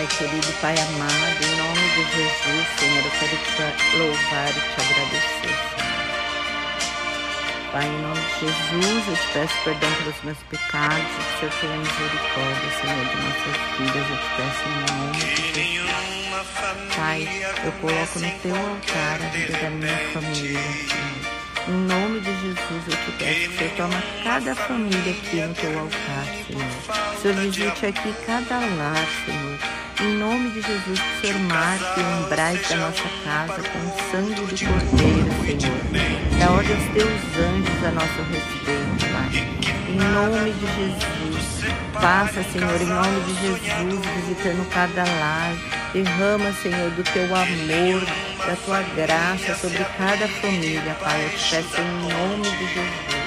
Pai querido, Pai amado, em nome de Jesus, Senhor, eu quero te louvar e te agradecer. Pai, em nome de Jesus, eu te peço perdão pelos meus pecados, que o Senhor tenha misericórdia, Senhor, de nossas vidas, eu te peço em nome de Jesus. Pai, eu coloco no teu altar a vida da minha família. Em nome de Jesus, eu te peço que Senhor toma cada família aqui no teu altar, Senhor. Senhor, visite aqui cada lar, Senhor. Em nome de Jesus, que o Senhor marque o umbrais da nossa casa com o sangue do Cordeiro, Senhor. Da ordem aos teus anjos a nosso respeito, Pai. Em nome de Jesus, passa, Senhor, em nome de Jesus, visitando cada lar. Derrama, Senhor, do teu amor, da tua graça sobre cada família, Pai. Eu te peço em nome de Jesus.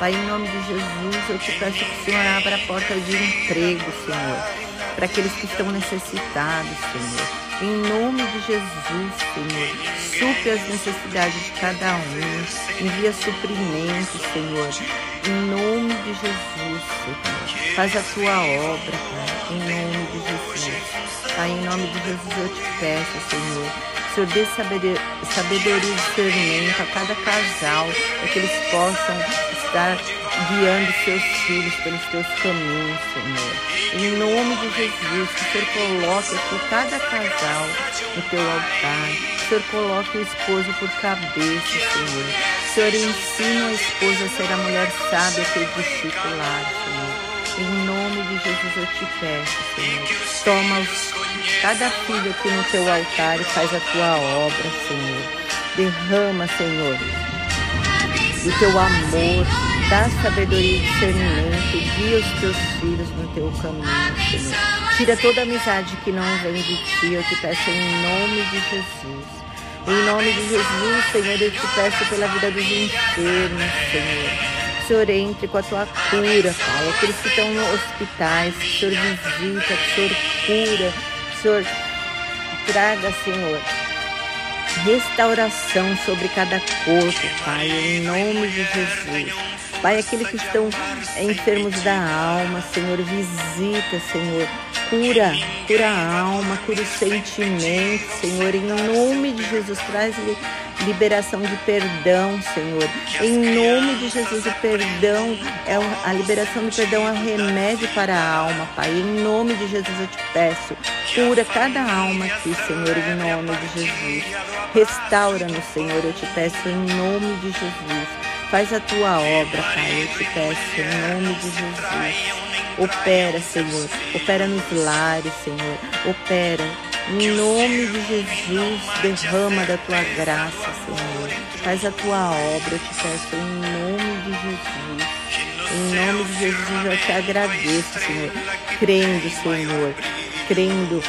Pai, em nome de Jesus, eu te peço que o Senhor abra a porta de emprego, Senhor, para aqueles que estão necessitados, Senhor. Em nome de Jesus, Senhor, supre as necessidades de cada um. Envia suprimento, Senhor. Em nome de Jesus, Senhor. Faz a tua obra, Pai. Em nome de Jesus. Pai, em nome de Jesus eu te peço, Senhor Senhor, dê sabedoria e discernimento a cada casal, para que eles possam estar guiando seus filhos pelos teus caminhos, Senhor. Em nome de Jesus, que o Senhor coloque aqui cada casal no teu altar. Que o Senhor coloque o esposo por cabeça, Senhor. O Senhor ensina a esposa a ser a mulher sábia que edifica o lar, Senhor. Em nome de Jesus eu te peço, Senhor. Toma cada filho aqui no teu altar e faz a tua obra, Senhor. Derrama, Senhor, o teu amor, dá sabedoria e discernimento, guia os teus filhos no teu caminho, Senhor. Tira toda amizade que não vem de ti, eu te peço em nome de Jesus. Em nome de Jesus, Senhor, eu te peço pela vida dos enfermos, Senhor. Senhor entre com a tua cura, Pai. Aqueles que estão no hospitais, que o Senhor visita, que o Senhor cura, Senhor, traga, Senhor, restauração sobre cada corpo, Pai, em nome de Jesus. Pai, aqueles que estão enfermos da alma, Senhor, visita, Senhor, cura, cura a alma, cura os sentimentos, Senhor, em nome de Jesus, traz-lhe liberação de perdão, Senhor. Em nome de Jesus, o perdão é a liberação do perdão é remédio para a alma, Pai. Em nome de Jesus eu te peço, cura cada alma aqui, Senhor, em nome de Jesus. Restaura-nos, Senhor, eu te peço em nome de Jesus. Faz a tua obra, Pai, eu te peço em nome de Jesus. Opera, Senhor. Opera nos lares, Senhor. Opera em nome de Jesus, derrama da tua graça, Senhor. Faz a tua obra, eu te peço em nome de Jesus. Em nome de Jesus eu te agradeço, Senhor. Crendo, Senhor. Crendo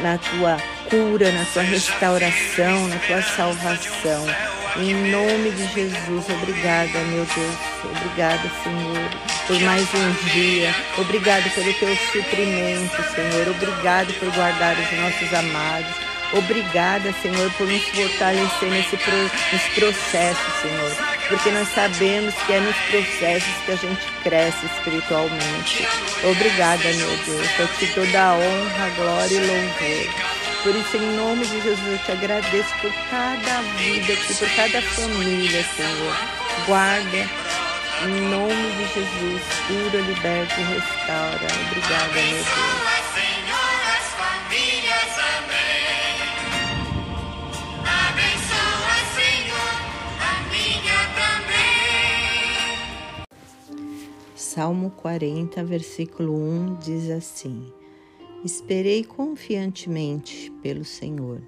na tua cura, na tua restauração, na tua salvação. Em nome de Jesus, obrigada, meu Deus. Obrigada, Senhor, por mais um dia. Obrigado pelo teu suprimento, Senhor. Obrigado por guardar os nossos amados. Obrigada, Senhor, por nos fortalecer nesse pro, nos processos, Senhor. Porque nós sabemos que é nos processos que a gente cresce espiritualmente. Obrigada, meu Deus. Eu te dou da honra, glória e louvor. Por isso, em nome de Jesus, eu te agradeço por cada vida aqui, por cada família, Senhor. Guarda, em nome de Jesus, cura, liberta e restaura. Obrigada, meu Deus. Salmo 40, versículo 1 diz assim: Esperei confiantemente pelo Senhor.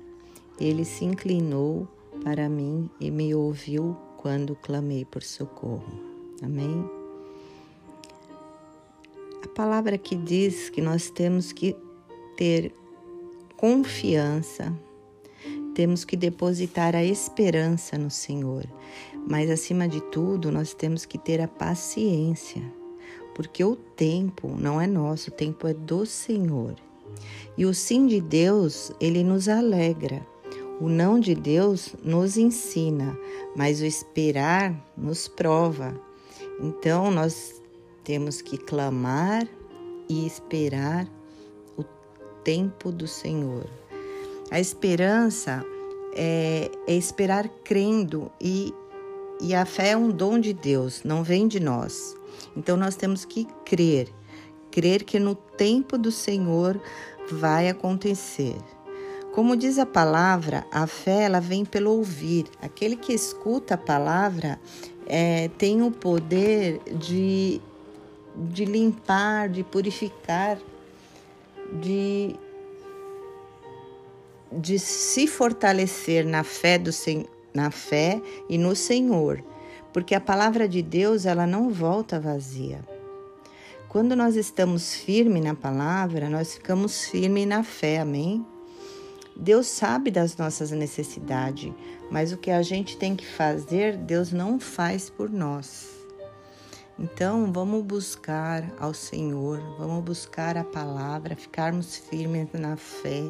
Ele se inclinou para mim e me ouviu quando clamei por socorro. Amém? A palavra que diz que nós temos que ter confiança, temos que depositar a esperança no Senhor, mas acima de tudo, nós temos que ter a paciência porque o tempo não é nosso, o tempo é do Senhor. E o sim de Deus, ele nos alegra. O não de Deus nos ensina, mas o esperar nos prova. Então nós temos que clamar e esperar o tempo do Senhor. A esperança é, é esperar crendo e, e a fé é um dom de Deus, não vem de nós. Então nós temos que crer, crer que no tempo do Senhor vai acontecer. Como diz a palavra, a fé ela vem pelo ouvir. Aquele que escuta a palavra é, tem o poder de, de limpar, de purificar, de, de se fortalecer na fé, do, na fé e no Senhor. Porque a palavra de Deus ela não volta vazia. Quando nós estamos firmes na palavra, nós ficamos firmes na fé, amém? Deus sabe das nossas necessidades, mas o que a gente tem que fazer, Deus não faz por nós. Então, vamos buscar ao Senhor, vamos buscar a palavra, ficarmos firmes na fé,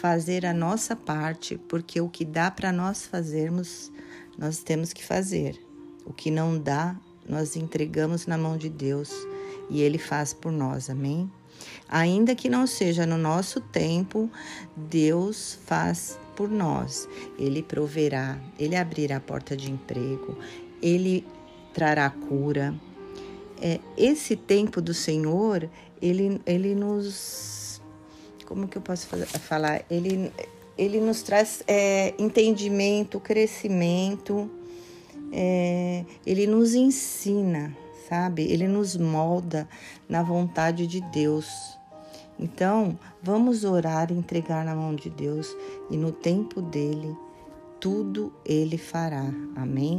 fazer a nossa parte, porque o que dá para nós fazermos, nós temos que fazer. O que não dá, nós entregamos na mão de Deus e Ele faz por nós, amém? Ainda que não seja no nosso tempo, Deus faz por nós. Ele proverá, ele abrirá a porta de emprego, ele trará cura. É, esse tempo do Senhor, ele, ele nos. Como que eu posso falar? Ele, ele nos traz é, entendimento, crescimento, é, ele nos ensina sabe? Ele nos molda na vontade de Deus. Então, vamos orar e entregar na mão de Deus e no tempo dele, tudo ele fará. Amém?